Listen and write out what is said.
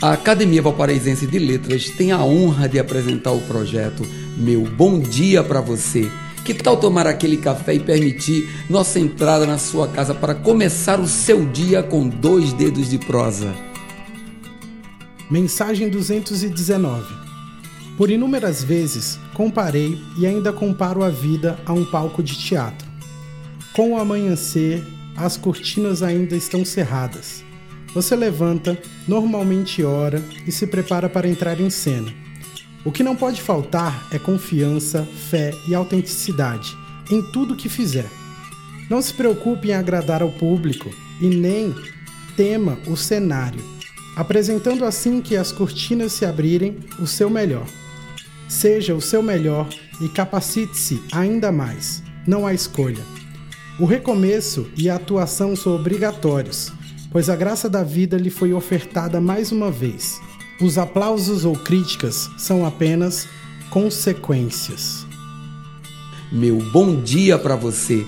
A Academia Valparaísense de Letras tem a honra de apresentar o projeto Meu Bom Dia para Você. Que tal tomar aquele café e permitir nossa entrada na sua casa para começar o seu dia com dois dedos de prosa? Mensagem 219 Por inúmeras vezes comparei e ainda comparo a vida a um palco de teatro. Com o amanhecer, as cortinas ainda estão cerradas você levanta, normalmente ora e se prepara para entrar em cena. O que não pode faltar é confiança, fé e autenticidade em tudo que fizer. Não se preocupe em agradar ao público e nem tema o cenário, apresentando assim que as cortinas se abrirem o seu melhor. Seja o seu melhor e capacite-se ainda mais. Não há escolha. O recomeço e a atuação são obrigatórios pois a graça da vida lhe foi ofertada mais uma vez. Os aplausos ou críticas são apenas consequências. Meu bom dia para você